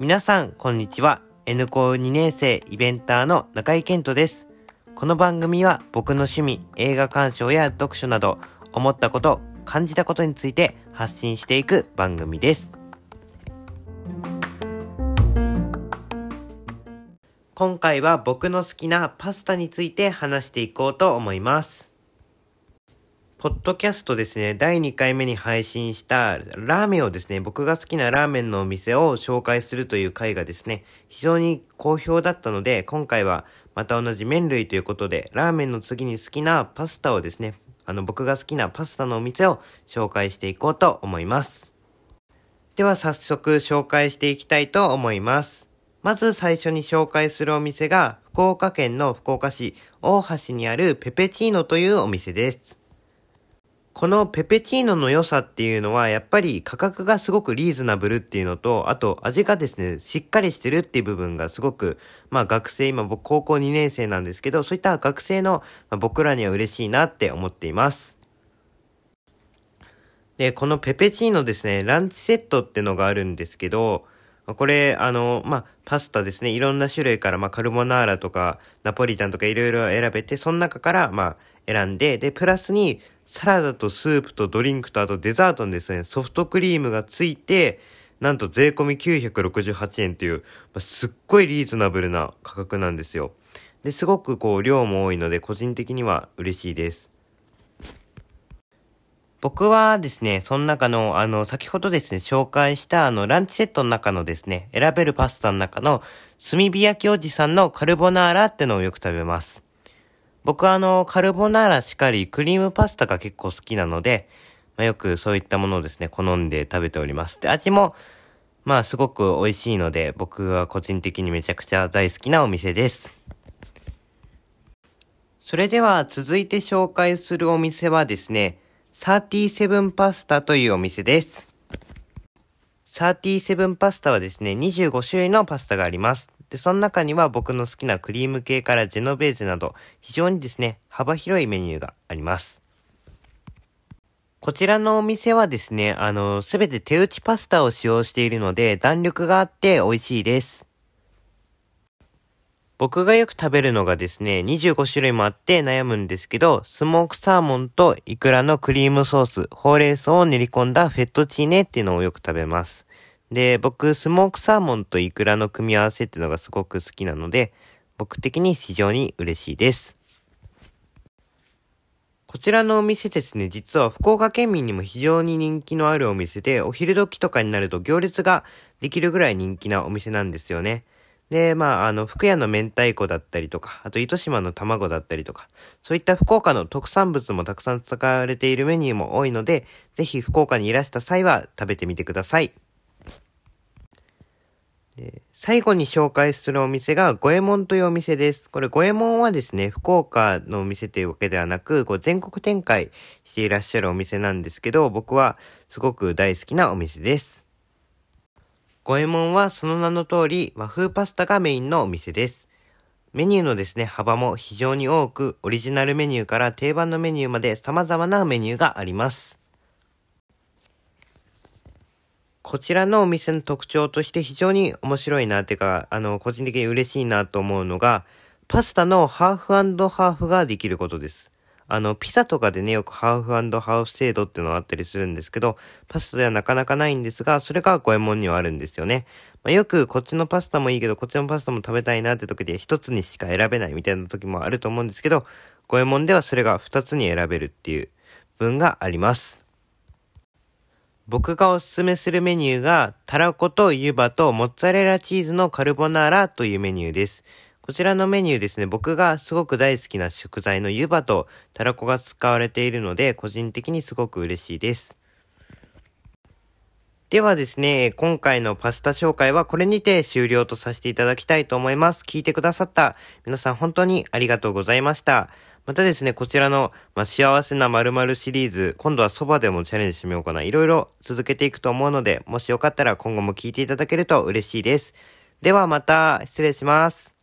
皆さん、こんにちは。N 校2年生イベンターの中井健人です。この番組は僕の趣味、映画鑑賞や読書など、思ったこと、感じたことについて発信していく番組です。今回は僕の好きなパスタについて話していこうと思います。ポッドキャストですね、第2回目に配信したラーメンをですね、僕が好きなラーメンのお店を紹介するという回がですね、非常に好評だったので、今回はまた同じ麺類ということで、ラーメンの次に好きなパスタをですね、あの僕が好きなパスタのお店を紹介していこうと思います。では早速紹介していきたいと思います。まず最初に紹介するお店が、福岡県の福岡市大橋にあるペペチーノというお店です。このペペチーノの良さっていうのは、やっぱり価格がすごくリーズナブルっていうのと、あと味がですね、しっかりしてるっていう部分がすごく、まあ学生、今僕高校2年生なんですけど、そういった学生の、僕らには嬉しいなって思っています。で、このペペチーノですね、ランチセットってのがあるんですけど、これ、あの、まあ、パスタですね。いろんな種類から、まあ、カルボナーラとか、ナポリタンとかいろいろ選べて、その中から、まあ、選んで、で、プラスに、サラダとスープとドリンクとあとデザートにですね、ソフトクリームがついて、なんと税込み968円という、まあ、すっごいリーズナブルな価格なんですよ。で、すごくこう量も多いので個人的には嬉しいです。僕はですね、その中の、あの、先ほどですね、紹介したあの、ランチセットの中のですね、選べるパスタの中の、炭火焼きおじさんのカルボナーラってのをよく食べます。僕はあの、カルボナーラしかり、クリームパスタが結構好きなので、まあ、よくそういったものをですね、好んで食べております。で、味も、まあすごく美味しいので、僕は個人的にめちゃくちゃ大好きなお店です。それでは続いて紹介するお店はですね、37パスタというお店です。37パスタはですね、25種類のパスタがあります。で、その中には僕の好きなクリーム系からジェノベーゼなど、非常にですね、幅広いメニューがあります。こちらのお店はですね、あの、すべて手打ちパスタを使用しているので、弾力があって美味しいです。僕がよく食べるのがですね、25種類もあって悩むんですけど、スモークサーモンとイクラのクリームソース、ほうれん草を練り込んだフェットチーネっていうのをよく食べます。で、僕、スモークサーモンとイクラの組み合わせっていうのがすごく好きなので、僕的に非常に嬉しいです。こちらのお店ですね、実は福岡県民にも非常に人気のあるお店で、お昼時とかになると行列ができるぐらい人気なお店なんですよね。で、まあ、あの、福屋の明太子だったりとか、あと糸島の卵だったりとか、そういった福岡の特産物もたくさん使われているメニューも多いので、ぜひ福岡にいらした際は食べてみてください。で最後に紹介するお店が、五右衛門というお店です。これ、五右衛門はですね、福岡のお店というわけではなく、こう全国展開していらっしゃるお店なんですけど、僕はすごく大好きなお店です。五右衛門はその名の通り、和風パスタがメインのお店です。メニューのですね、幅も非常に多く、オリジナルメニューから定番のメニューまで様々なメニューがあります。こちらのお店の特徴として非常に面白いなっていうか、あの、個人的に嬉しいなと思うのが、パスタのハーフハーフができることです。あの、ピザとかでね、よくハーフハーフ制度っていうのがあったりするんですけど、パスタではなかなかないんですが、それが五右衛門にはあるんですよね。まあ、よくこっちのパスタもいいけど、こっちのパスタも食べたいなって時で一つにしか選べないみたいな時もあると思うんですけど、五右衛門ではそれが二つに選べるっていう分があります。僕がおすすめするメニューが、たらこと湯葉とモッツァレラチーズのカルボナーラというメニューです。こちらのメニューですね、僕がすごく大好きな食材の湯葉とたらこが使われているので、個人的にすごく嬉しいです。ではですね、今回のパスタ紹介はこれにて終了とさせていただきたいと思います。聞いてくださった皆さん本当にありがとうございました。またですね、こちらの、まあ、幸せな〇〇シリーズ、今度はそばでもチャレンジしてみようかな。いろいろ続けていくと思うので、もしよかったら今後も聞いていただけると嬉しいです。ではまた、失礼します。